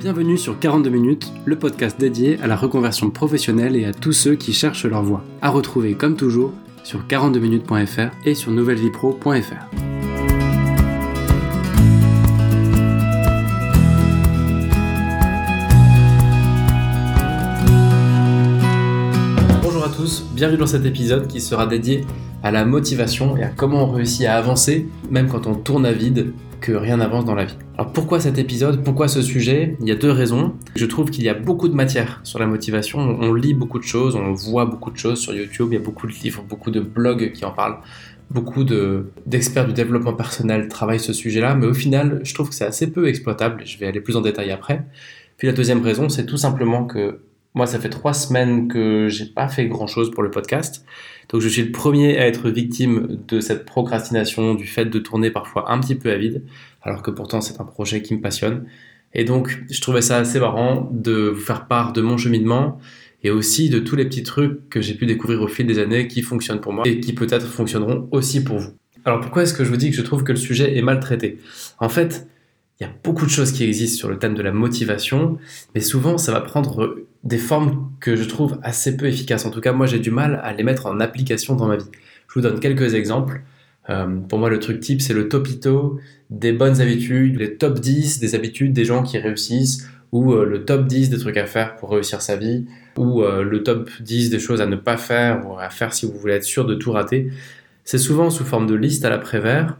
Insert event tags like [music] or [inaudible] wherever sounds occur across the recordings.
Bienvenue sur 42 minutes, le podcast dédié à la reconversion professionnelle et à tous ceux qui cherchent leur voie. À retrouver comme toujours sur 42minutes.fr et sur nouvellevipro.fr. Bonjour à tous, bienvenue dans cet épisode qui sera dédié à la motivation et à comment on réussit à avancer même quand on tourne à vide que rien n'avance dans la vie. Alors pourquoi cet épisode? Pourquoi ce sujet? Il y a deux raisons. Je trouve qu'il y a beaucoup de matière sur la motivation. On lit beaucoup de choses, on voit beaucoup de choses sur YouTube. Il y a beaucoup de livres, beaucoup de blogs qui en parlent. Beaucoup d'experts du développement personnel travaillent ce sujet-là, mais au final, je trouve que c'est assez peu exploitable. Je vais aller plus en détail après. Puis la deuxième raison, c'est tout simplement que moi, ça fait trois semaines que j'ai pas fait grand chose pour le podcast. Donc, je suis le premier à être victime de cette procrastination, du fait de tourner parfois un petit peu à vide, alors que pourtant c'est un projet qui me passionne. Et donc, je trouvais ça assez marrant de vous faire part de mon cheminement et aussi de tous les petits trucs que j'ai pu découvrir au fil des années qui fonctionnent pour moi et qui peut-être fonctionneront aussi pour vous. Alors, pourquoi est-ce que je vous dis que je trouve que le sujet est mal traité En fait, il y a beaucoup de choses qui existent sur le thème de la motivation, mais souvent ça va prendre des formes que je trouve assez peu efficaces. En tout cas, moi j'ai du mal à les mettre en application dans ma vie. Je vous donne quelques exemples. Euh, pour moi, le truc type, c'est le topito des bonnes habitudes, les top 10 des habitudes des gens qui réussissent, ou euh, le top 10 des trucs à faire pour réussir sa vie, ou euh, le top 10 des choses à ne pas faire ou à faire si vous voulez être sûr de tout rater. C'est souvent sous forme de liste à l'après-vert.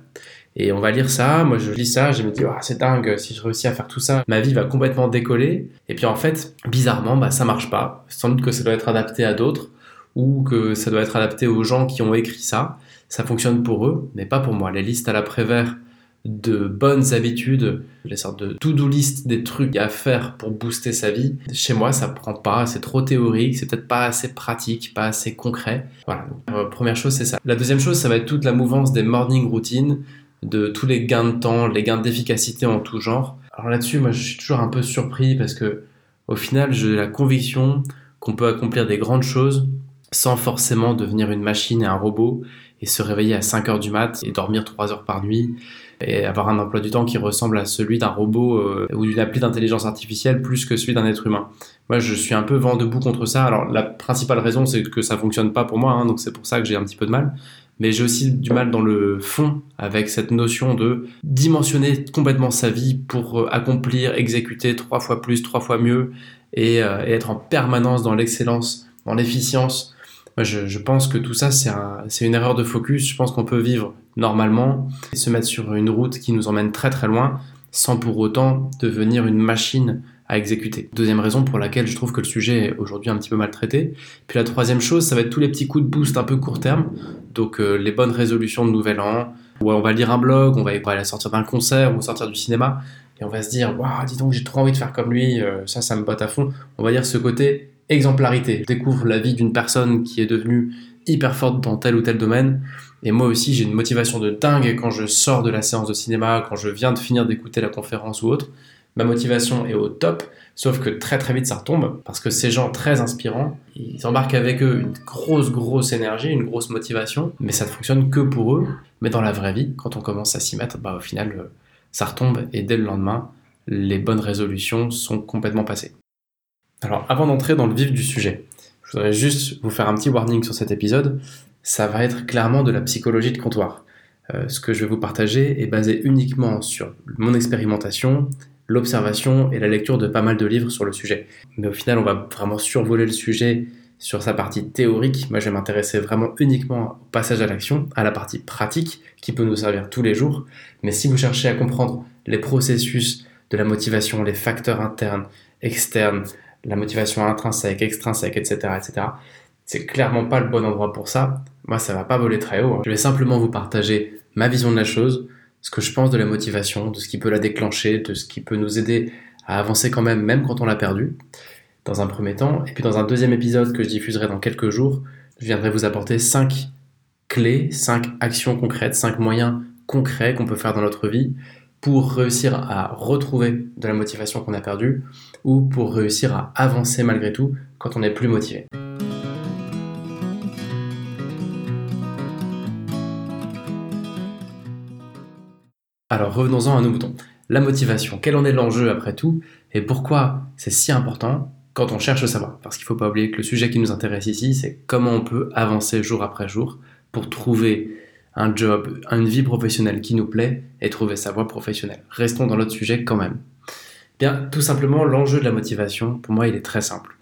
Et on va lire ça, moi je lis ça, je me dis, oh, c'est dingue, si je réussis à faire tout ça, ma vie va complètement décoller. Et puis en fait, bizarrement, bah, ça marche pas. Sans doute que ça doit être adapté à d'autres, ou que ça doit être adapté aux gens qui ont écrit ça. Ça fonctionne pour eux, mais pas pour moi. Les listes à l'après-vert de bonnes habitudes, les sortes de to-do list des trucs à faire pour booster sa vie. Chez moi, ça prend pas, c'est trop théorique, c'est peut-être pas assez pratique, pas assez concret. Voilà. Euh, première chose, c'est ça. La deuxième chose, ça va être toute la mouvance des morning routines de tous les gains de temps, les gains d'efficacité en tout genre. Alors là-dessus, moi, je suis toujours un peu surpris parce que, au final, j'ai la conviction qu'on peut accomplir des grandes choses sans forcément devenir une machine et un robot et se réveiller à 5 heures du mat et dormir 3 heures par nuit et avoir un emploi du temps qui ressemble à celui d'un robot euh, ou d'une appli d'intelligence artificielle plus que celui d'un être humain. Moi, je suis un peu vent debout contre ça. Alors, la principale raison, c'est que ça fonctionne pas pour moi, hein, donc c'est pour ça que j'ai un petit peu de mal mais j'ai aussi du mal dans le fond avec cette notion de dimensionner complètement sa vie pour euh, accomplir, exécuter trois fois plus, trois fois mieux et, euh, être en permanence dans l'excellence, dans l'efficience. Je, je, pense que tout ça, c'est une erreur de focus. Je pense qu'on peut vivre normalement et se mettre sur une route qui nous emmène très très loin sans pour autant devenir une machine à exécuter. Deuxième raison pour laquelle je trouve que le sujet est aujourd'hui un petit peu maltraité. Puis la troisième chose, ça va être tous les petits coups de boost un peu court terme. Donc euh, les bonnes résolutions de nouvel an, où on va lire un blog, on va aller sortir d'un concert ou sortir du cinéma, et on va se dire, waouh, dis donc, j'ai trop envie de faire comme lui, euh, ça, ça me botte à fond. On va dire ce côté exemplarité. Je découvre la vie d'une personne qui est devenue hyper forte dans tel ou tel domaine. Et moi aussi, j'ai une motivation de dingue quand je sors de la séance de cinéma, quand je viens de finir d'écouter la conférence ou autre ma motivation est au top, sauf que très très vite ça retombe, parce que ces gens très inspirants, ils embarquent avec eux une grosse grosse énergie, une grosse motivation, mais ça ne fonctionne que pour eux. Mais dans la vraie vie, quand on commence à s'y mettre, bah, au final, euh, ça retombe, et dès le lendemain, les bonnes résolutions sont complètement passées. Alors avant d'entrer dans le vif du sujet, je voudrais juste vous faire un petit warning sur cet épisode, ça va être clairement de la psychologie de comptoir. Euh, ce que je vais vous partager est basé uniquement sur mon expérimentation l'observation et la lecture de pas mal de livres sur le sujet. Mais au final, on va vraiment survoler le sujet sur sa partie théorique. Moi, je vais m'intéresser vraiment uniquement au passage à l'action, à la partie pratique qui peut nous servir tous les jours. Mais si vous cherchez à comprendre les processus de la motivation, les facteurs internes, externes, la motivation intrinsèque, extrinsèque, etc., etc., c'est clairement pas le bon endroit pour ça. Moi, ça va pas voler très haut. Hein. Je vais simplement vous partager ma vision de la chose, ce que je pense de la motivation, de ce qui peut la déclencher, de ce qui peut nous aider à avancer quand même, même quand on l'a perdu, dans un premier temps. Et puis dans un deuxième épisode que je diffuserai dans quelques jours, je viendrai vous apporter 5 clés, 5 actions concrètes, 5 moyens concrets qu'on peut faire dans notre vie pour réussir à retrouver de la motivation qu'on a perdue ou pour réussir à avancer malgré tout quand on n'est plus motivé. Alors revenons-en à nos moutons. la motivation, quel en est l'enjeu après tout, et pourquoi c'est si important quand on cherche le savoir? Parce qu'il ne faut pas oublier que le sujet qui nous intéresse ici, c'est comment on peut avancer jour après jour pour trouver un job, une vie professionnelle qui nous plaît et trouver sa voie professionnelle. Restons dans l'autre sujet quand même. Bien, tout simplement, l'enjeu de la motivation, pour moi, il est très simple.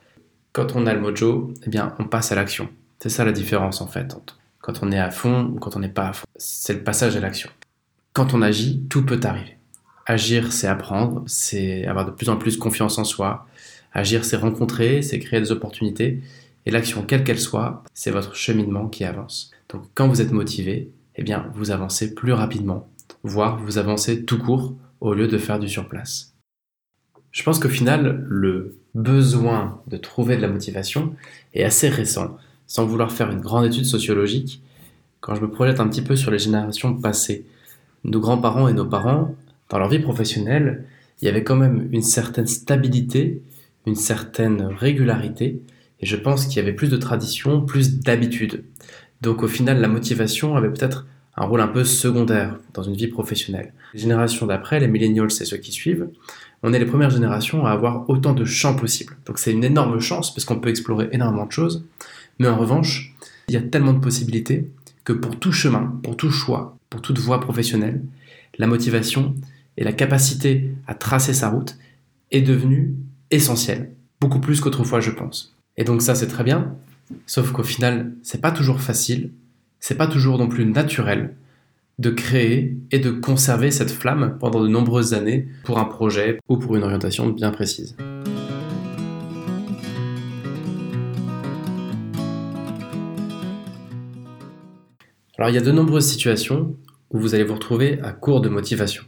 Quand on a le mojo, eh bien, on passe à l'action. C'est ça la différence en fait entre quand on est à fond ou quand on n'est pas à fond. C'est le passage à l'action. Quand on agit, tout peut arriver. Agir, c'est apprendre, c'est avoir de plus en plus confiance en soi. Agir, c'est rencontrer, c'est créer des opportunités. Et l'action, quelle qu'elle soit, c'est votre cheminement qui avance. Donc quand vous êtes motivé, eh bien, vous avancez plus rapidement, voire vous avancez tout court au lieu de faire du surplace. Je pense qu'au final, le besoin de trouver de la motivation est assez récent. Sans vouloir faire une grande étude sociologique, quand je me projette un petit peu sur les générations passées, nos grands-parents et nos parents, dans leur vie professionnelle, il y avait quand même une certaine stabilité, une certaine régularité, et je pense qu'il y avait plus de tradition, plus d'habitude. Donc au final, la motivation avait peut-être un rôle un peu secondaire dans une vie professionnelle. Les générations d'après, les millennials et ceux qui suivent, on est les premières générations à avoir autant de champs possibles. Donc c'est une énorme chance parce qu'on peut explorer énormément de choses. Mais en revanche, il y a tellement de possibilités que pour tout chemin, pour tout choix, pour toute voie professionnelle, la motivation et la capacité à tracer sa route est devenue essentielle. Beaucoup plus qu'autrefois, je pense. Et donc ça, c'est très bien. Sauf qu'au final, c'est pas toujours facile. C'est pas toujours non plus naturel de créer et de conserver cette flamme pendant de nombreuses années pour un projet ou pour une orientation bien précise. Alors il y a de nombreuses situations où vous allez vous retrouver à court de motivation.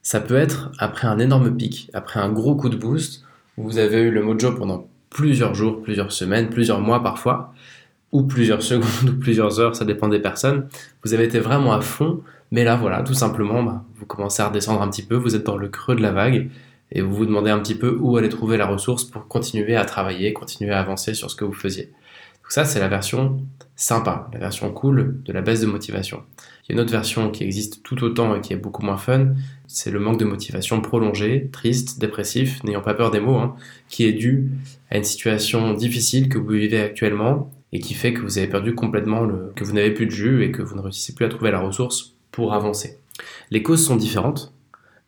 Ça peut être après un énorme pic, après un gros coup de boost, où vous avez eu le mojo pendant plusieurs jours, plusieurs semaines, plusieurs mois parfois, ou plusieurs [laughs] secondes ou plusieurs heures, ça dépend des personnes. Vous avez été vraiment à fond, mais là voilà, tout simplement, bah, vous commencez à redescendre un petit peu, vous êtes dans le creux de la vague, et vous vous demandez un petit peu où aller trouver la ressource pour continuer à travailler, continuer à avancer sur ce que vous faisiez. Donc ça, c'est la version sympa, la version cool de la baisse de motivation. Il y a une autre version qui existe tout autant et qui est beaucoup moins fun, c'est le manque de motivation prolongé, triste, dépressif, n'ayant pas peur des mots, hein, qui est dû à une situation difficile que vous vivez actuellement et qui fait que vous avez perdu complètement le, que vous n'avez plus de jus et que vous ne réussissez plus à trouver la ressource pour avancer. Les causes sont différentes,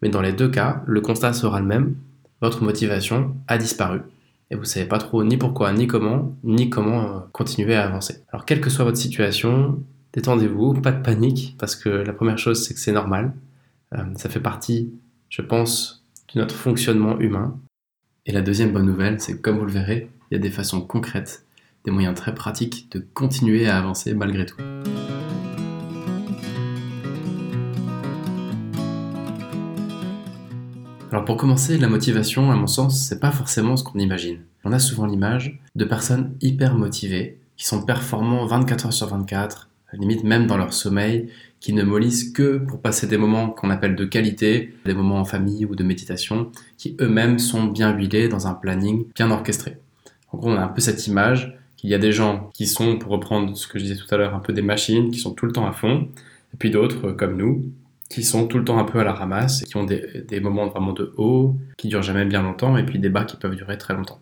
mais dans les deux cas, le constat sera le même, votre motivation a disparu et vous savez pas trop ni pourquoi, ni comment, ni comment euh, continuer à avancer. Alors quelle que soit votre situation, détendez-vous, pas de panique, parce que la première chose c'est que c'est normal, euh, ça fait partie, je pense, de notre fonctionnement humain. Et la deuxième bonne nouvelle, c'est que comme vous le verrez, il y a des façons concrètes, des moyens très pratiques de continuer à avancer malgré tout. Alors pour commencer, la motivation, à mon sens, c'est pas forcément ce qu'on imagine. On a souvent l'image de personnes hyper motivées, qui sont performants 24 heures sur 24, limite même dans leur sommeil, qui ne mollissent que pour passer des moments qu'on appelle de qualité, des moments en famille ou de méditation, qui eux-mêmes sont bien huilés dans un planning bien orchestré. En gros, on a un peu cette image qu'il y a des gens qui sont, pour reprendre ce que je disais tout à l'heure, un peu des machines, qui sont tout le temps à fond, et puis d'autres, comme nous, qui sont tout le temps un peu à la ramasse, qui ont des, moments vraiment de haut, qui durent jamais bien longtemps, et puis des bas qui peuvent durer très longtemps.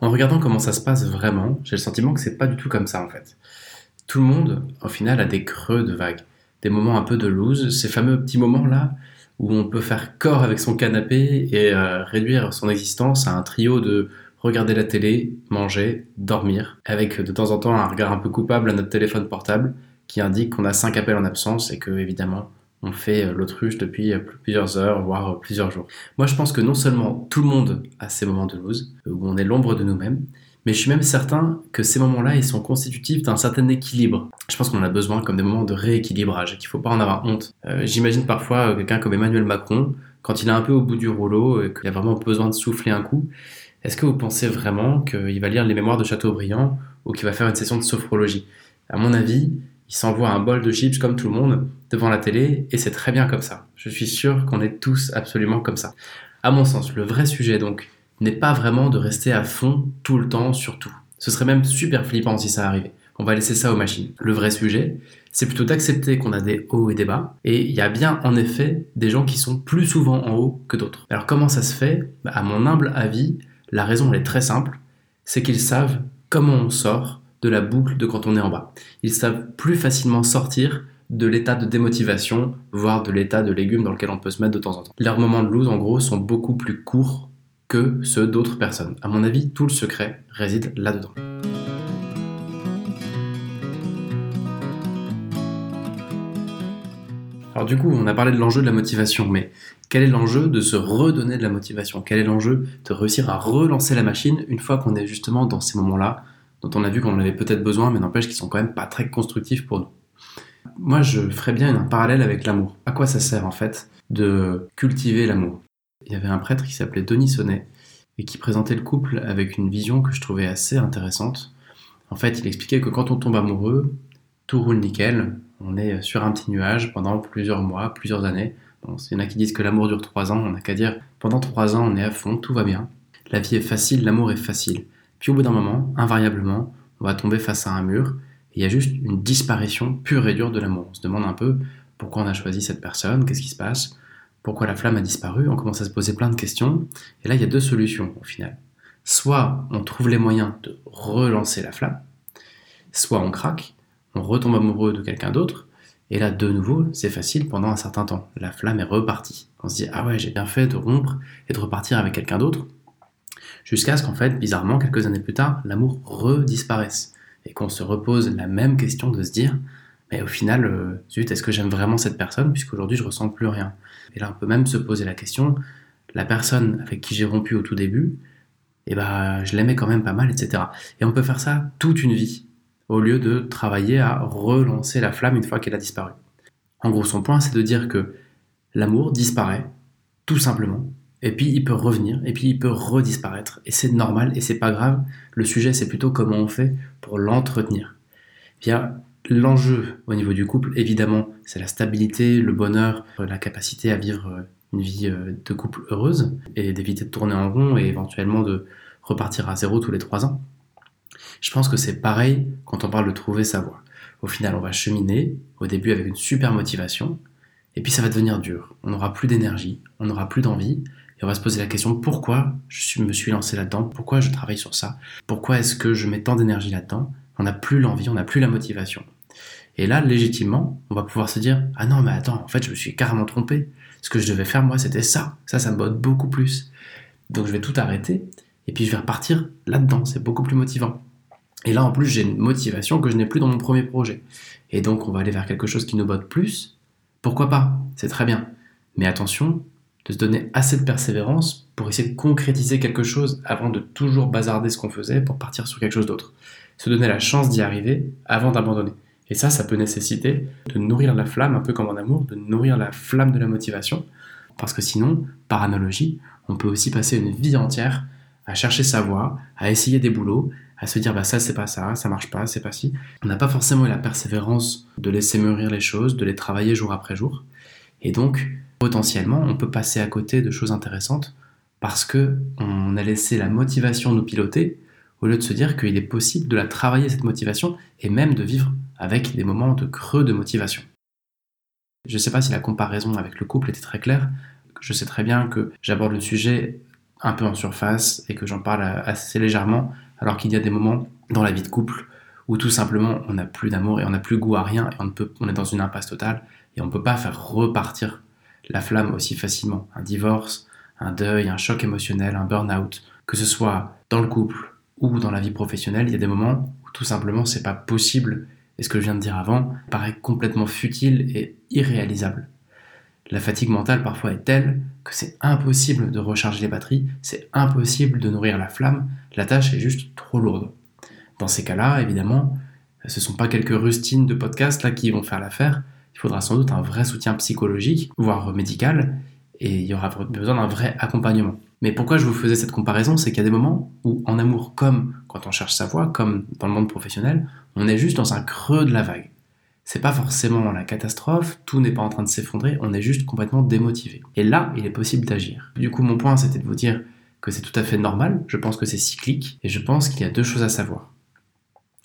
En regardant comment ça se passe vraiment, j'ai le sentiment que c'est pas du tout comme ça en fait. Tout le monde, au final, a des creux de vagues, des moments un peu de loose, ces fameux petits moments-là où on peut faire corps avec son canapé et euh, réduire son existence à un trio de regarder la télé, manger, dormir, avec de temps en temps un regard un peu coupable à notre téléphone portable qui indique qu'on a cinq appels en absence et que évidemment on fait euh, l'autruche depuis euh, plusieurs heures, voire euh, plusieurs jours. Moi, je pense que non seulement tout le monde a ces moments de lose, où on est l'ombre de nous-mêmes, mais je suis même certain que ces moments-là, ils sont constitutifs d'un certain équilibre. Je pense qu'on a besoin comme des moments de rééquilibrage qu'il faut pas en avoir honte. J'imagine parfois quelqu'un comme Emmanuel Macron, quand il est un peu au bout du rouleau et qu'il a vraiment besoin de souffler un coup, est-ce que vous pensez vraiment qu'il va lire les mémoires de Chateaubriand ou qu'il va faire une session de sophrologie? À mon avis, il s'envoie un bol de chips comme tout le monde devant la télé et c'est très bien comme ça. Je suis sûr qu'on est tous absolument comme ça. À mon sens, le vrai sujet donc n'est pas vraiment de rester à fond tout le temps sur tout. Ce serait même super flippant si ça arrivait. On va laisser ça aux machines. Le vrai sujet, c'est plutôt d'accepter qu'on a des hauts et des bas. Et il y a bien en effet des gens qui sont plus souvent en haut que d'autres. Alors comment ça se fait? Bah, À mon humble avis, la raison est très simple, c'est qu'ils savent comment on sort la boucle de quand on est en bas. Ils savent plus facilement sortir de l'état de démotivation, voire de l'état de légumes dans lequel on peut se mettre de temps en temps. Leurs moments de lose, en gros, sont beaucoup plus courts que ceux d'autres personnes. À mon avis, tout le secret réside là-dedans. Alors du coup, on a parlé de l'enjeu de la motivation, mais quel est l'enjeu de se redonner de la motivation? Quel est l'enjeu de réussir à relancer la machine une fois qu'on est justement dans ces moments-là, dont on a vu qu'on en avait peut-être besoin, mais n'empêche qu'ils sont quand même pas très constructifs pour nous Moi, je ferais bien un parallèle avec l'amour. À quoi ça sert en fait de cultiver l'amour? Il y avait un prêtre qui s'appelait Denis Sonnet et qui présentait le couple avec une vision que je trouvais assez intéressante. En fait, il expliquait que quand on tombe amoureux, tout roule nickel, on est sur un petit nuage pendant plusieurs mois, plusieurs années. Bon, il y en a qui disent que l'amour dure trois ans, on n'a qu'à dire pendant trois ans on est à fond, tout va bien. La vie est facile, l'amour est facile. Puis au bout d'un moment, invariablement, on va tomber face à un mur, et il y a juste une disparition pure et dure de l'amour. On se demande un peu pourquoi on a choisi cette personne, qu'est-ce qui se passe, pourquoi la flamme a disparu, on commence à se poser plein de questions, et là il y a deux solutions au final. Soit on trouve les moyens de relancer la flamme, soit on craque, on retombe amoureux de quelqu'un d'autre, et là, de nouveau, c'est facile pendant un certain temps. La flamme est repartie. On se dit, ah ouais, j'ai bien fait de rompre et de repartir avec quelqu'un d'autre. Jusqu'à ce qu'en fait, bizarrement, quelques années plus tard, l'amour redisparaisse. Et qu'on se repose la même question de se dire, mais au final, euh, zut, est-ce que j'aime vraiment cette personne puisqu'aujourd'hui je ressens plus rien? Et là, on peut même se poser la question, la personne avec qui j'ai rompu au tout début, eh ben, je l'aimais quand même pas mal, etc. Et on peut faire ça toute une vie au lieu de travailler à relancer la flamme une fois qu'elle a disparu. En gros, son point, c'est de dire que l'amour disparaît, tout simplement, et puis il peut revenir, et puis il peut redisparaître, et c'est normal, et c'est pas grave. Le sujet, c'est plutôt comment on fait pour l'entretenir. Bien, l'enjeu au niveau du couple, évidemment, c'est la stabilité, le bonheur, la capacité à vivre une vie euh, de couple heureuse, et d'éviter de tourner en rond, et éventuellement de repartir à zéro tous les trois ans. Je pense que c'est pareil quand on parle de trouver sa voie. Au final, on va cheminer, au début avec une super motivation, et puis ça va devenir dur. On n'aura plus d'énergie, on n'aura plus d'envie, et on va se poser la question pourquoi je me suis lancé là-dedans, pourquoi je travaille sur ça, pourquoi est-ce que je mets tant d'énergie là-dedans? On n'a plus l'envie, on n'a plus la motivation. Et là, légitimement, on va pouvoir se dire ah non mais attends, en fait je me suis carrément trompé. Ce que je devais faire moi, c'était ça. Ça, ça me botte beaucoup plus. Donc je vais tout arrêter et puis je vais repartir là-dedans. C'est beaucoup plus motivant. Et là, en plus, j'ai une motivation que je n'ai plus dans mon premier projet. Et donc, on va aller vers quelque chose qui nous botte plus. Pourquoi pas? C'est très bien. Mais attention, de se donner assez de persévérance pour essayer de concrétiser quelque chose avant de toujours bazarder ce qu'on faisait pour partir sur quelque chose d'autre. Se donner la chance d'y arriver avant d'abandonner. Et ça, ça peut nécessiter de nourrir la flamme, un peu comme en amour, de nourrir la flamme de la motivation. Parce que sinon, par analogie, on peut aussi passer une vie entière à chercher sa voie, à essayer des boulots, à se dire bah ça c'est pas ça, ça marche pas, c'est pas si. On n'a pas forcément la persévérance de laisser mûrir les choses, de les travailler jour après jour. Et donc potentiellement on peut passer à côté de choses intéressantes parce que on a laissé la motivation nous piloter au lieu de se dire qu'il est possible de la travailler cette motivation et même de vivre avec des moments de creux de motivation. Je ne sais pas si la comparaison avec le couple était très claire. Je sais très bien que j'aborde le sujet un peu en surface et que j'en parle assez légèrement alors qu'il y a des moments dans la vie de couple où tout simplement on n'a plus d'amour et on n'a plus goût à rien et on, peut, on est dans une impasse totale et on ne peut pas faire repartir la flamme aussi facilement. Un divorce, un deuil, un choc émotionnel, un burn-out, que ce soit dans le couple ou dans la vie professionnelle, il y a des moments où tout simplement c'est pas possible et ce que je viens de dire avant paraît complètement futile et irréalisable. La fatigue mentale parfois est telle que c'est impossible de recharger les batteries, c'est impossible de nourrir la flamme, la tâche est juste trop lourde. Dans ces cas-là, évidemment, ce ne sont pas quelques rustines de podcast là qui vont faire l'affaire, il faudra sans doute un vrai soutien psychologique, voire médical, et il y aura besoin d'un vrai accompagnement. Mais pourquoi je vous faisais cette comparaison C'est qu'il y a des moments où, en amour, comme quand on cherche sa voie, comme dans le monde professionnel, on est juste dans un creux de la vague c'est pas forcément la catastrophe, tout n'est pas en train de s'effondrer, on est juste complètement démotivé. Et là, il est possible d'agir. Du coup, mon point, c'était de vous dire que c'est tout à fait normal, je pense que c'est cyclique, et je pense qu'il y a deux choses à savoir.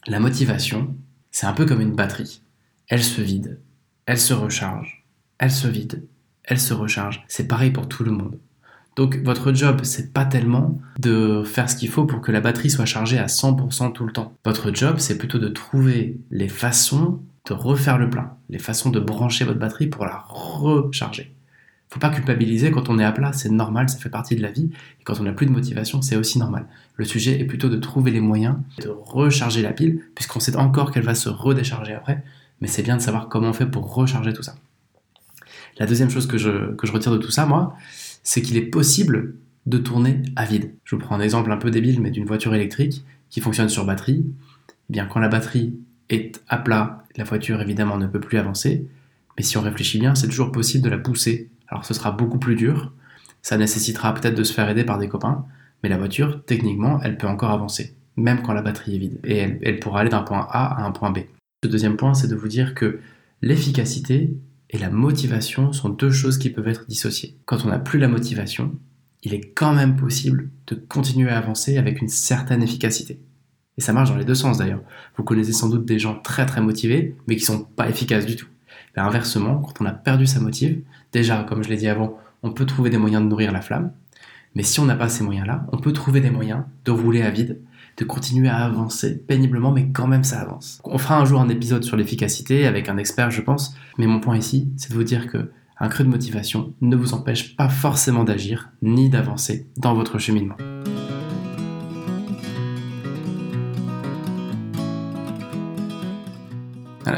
La motivation, c'est un peu comme une batterie. elle se vide, elle se recharge, elle se vide, elle se recharge. C'est pareil pour tout le monde. Donc votre job, c'est pas tellement de faire ce qu'il faut pour que la batterie soit chargée à 100% tout le temps. Votre job, c'est plutôt de trouver les façons de refaire le plein, les façons de brancher votre batterie pour la recharger. Faut pas culpabiliser quand on est à plat, c'est normal, ça fait partie de la vie. Et quand on n'a plus de motivation, c'est aussi normal. Le sujet est plutôt de trouver les moyens de recharger la pile, puisqu'on sait encore qu'elle va se redécharger après, mais c'est bien de savoir comment on fait pour recharger tout ça. La deuxième chose que je, que je retire de tout ça, moi, c'est qu'il est possible de tourner à vide. Je vous prends un exemple un peu débile, mais d'une voiture électrique qui fonctionne sur batterie. Eh bien, quand la batterie est à plat, la voiture évidemment ne peut plus avancer. Mais si on réfléchit bien, c'est toujours possible de la pousser. Alors ce sera beaucoup plus dur, ça nécessitera peut-être de se faire aider par des copains, mais la voiture, techniquement, elle peut encore avancer, même quand la batterie est vide. Et elle, elle pourra aller d'un point A à un point B. Le deuxième point, c'est de vous dire que l'efficacité et la motivation sont deux choses qui peuvent être dissociées. Quand on n'a plus la motivation, il est quand même possible de continuer à avancer avec une certaine efficacité. Et ça marche dans les deux sens d'ailleurs. Vous connaissez sans doute des gens très très motivés, mais qui sont pas efficaces du tout. Inversement, quand on a perdu sa motive, déjà, comme je l'ai dit avant, on peut trouver des moyens de nourrir la flamme. Mais si on n'a pas ces moyens-là, on peut trouver des moyens de rouler à vide, de continuer à avancer péniblement, mais quand même ça avance. On fera un jour un épisode sur l'efficacité avec un expert, je pense. Mais mon point ici, c'est de vous dire que un creux de motivation ne vous empêche pas forcément d'agir ni d'avancer dans votre cheminement.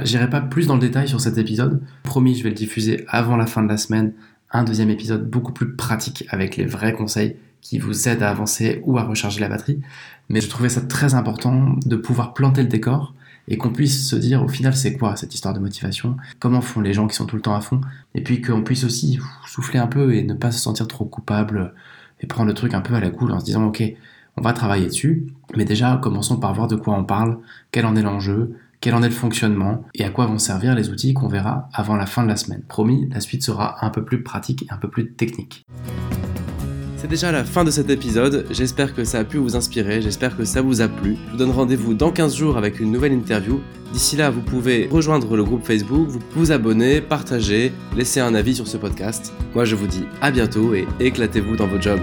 J'irai pas plus dans le détail sur cet épisode. Promis, je vais le diffuser avant la fin de la semaine. Un deuxième épisode beaucoup plus pratique avec les vrais conseils qui vous aident à avancer ou à recharger la batterie. Mais je trouvais ça très important de pouvoir planter le décor et qu'on puisse se dire au final c'est quoi cette histoire de motivation, comment font les gens qui sont tout le temps à fond, et puis qu'on puisse aussi souffler un peu et ne pas se sentir trop coupable et prendre le truc un peu à la cool en se disant ok on va travailler dessus, mais déjà commençons par voir de quoi on parle, quel en est l'enjeu, quel en est le fonctionnement et à quoi vont servir les outils qu'on verra avant la fin de la semaine. Promis, la suite sera un peu plus pratique et un peu plus technique. C'est déjà la fin de cet épisode, j'espère que ça a pu vous inspirer, j'espère que ça vous a plu. Je vous donne rendez-vous dans 15 jours avec une nouvelle interview. D'ici là, vous pouvez rejoindre le groupe Facebook, vous vous abonner, partager, laisser un avis sur ce podcast. Moi je vous dis à bientôt et éclatez-vous dans vos jobs.